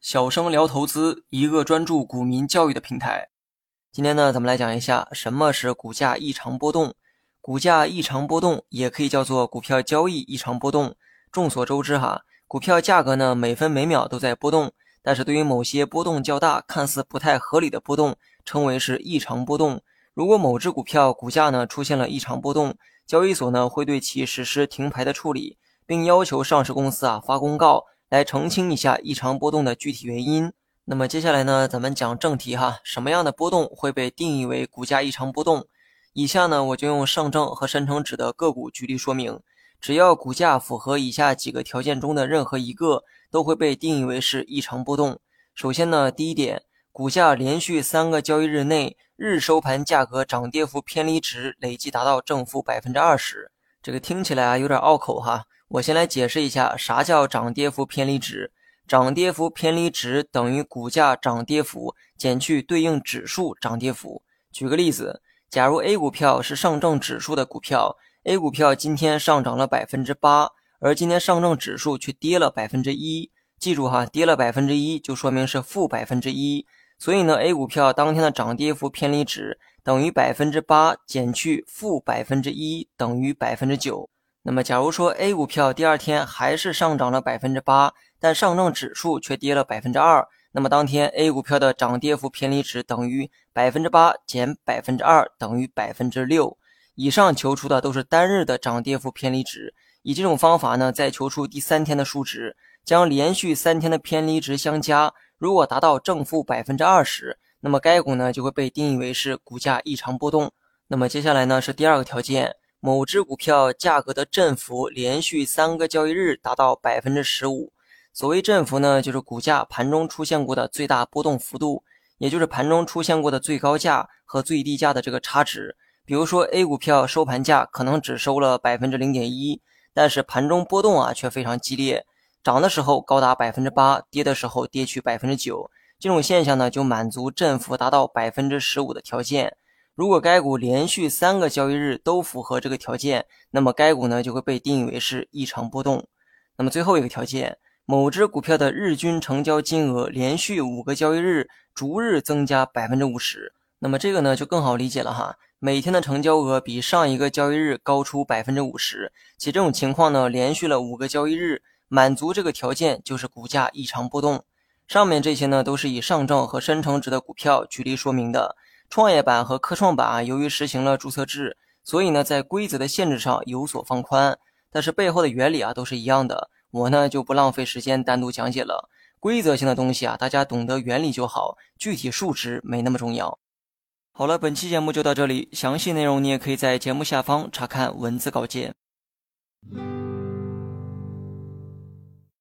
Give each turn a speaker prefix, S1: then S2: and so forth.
S1: 小生聊投资，一个专注股民教育的平台。今天呢，咱们来讲一下什么是股价异常波动。股价异常波动也可以叫做股票交易异常波动。众所周知哈，股票价格呢每分每秒都在波动，但是对于某些波动较大、看似不太合理的波动，称为是异常波动。如果某只股票股价呢出现了异常波动，交易所呢会对其实施停牌的处理，并要求上市公司啊发公告。来澄清一下异常波动的具体原因。那么接下来呢，咱们讲正题哈，什么样的波动会被定义为股价异常波动？以下呢，我就用上证和深成指的个股举例说明。只要股价符合以下几个条件中的任何一个，都会被定义为是异常波动。首先呢，第一点，股价连续三个交易日内日收盘价格涨跌幅偏离值累计达到正负百分之二十。这个听起来啊有点拗口哈。我先来解释一下，啥叫涨跌幅偏离值？涨跌幅偏离值等于股价涨跌幅减去对应指数涨跌幅。举个例子，假如 A 股票是上证指数的股票，A 股票今天上涨了百分之八，而今天上证指数却跌了百分之一。记住哈，跌了百分之一就说明是负百分之一，所以呢，A 股票当天的涨跌幅偏离值等于百分之八减去负百分之一等于百分之九。那么，假如说 A 股票第二天还是上涨了百分之八，但上证指数却跌了百分之二，那么当天 A 股票的涨跌幅偏离值等于百分之八减百分之二等于百分之六。以上求出的都是单日的涨跌幅偏离值。以这种方法呢，再求出第三天的数值，将连续三天的偏离值相加，如果达到正负百分之二十，那么该股呢就会被定义为是股价异常波动。那么接下来呢是第二个条件。某只股票价格的振幅连续三个交易日达到百分之十五。所谓振幅呢，就是股价盘中出现过的最大波动幅度，也就是盘中出现过的最高价和最低价的这个差值。比如说 A 股票收盘价可能只收了百分之零点一，但是盘中波动啊却非常激烈，涨的时候高达百分之八，跌的时候跌去百分之九。这种现象呢，就满足振幅达到百分之十五的条件。如果该股连续三个交易日都符合这个条件，那么该股呢就会被定义为是异常波动。那么最后一个条件，某只股票的日均成交金额连续五个交易日逐日增加百分之五十，那么这个呢就更好理解了哈。每天的成交额比上一个交易日高出百分之五十，且这种情况呢连续了五个交易日，满足这个条件就是股价异常波动。上面这些呢都是以上证和深成指的股票举例说明的。创业板和科创板啊，由于实行了注册制，所以呢，在规则的限制上有所放宽，但是背后的原理啊都是一样的。我呢就不浪费时间单独讲解了。规则性的东西啊，大家懂得原理就好，具体数值没那么重要。好了，本期节目就到这里，详细内容你也可以在节目下方查看文字稿件。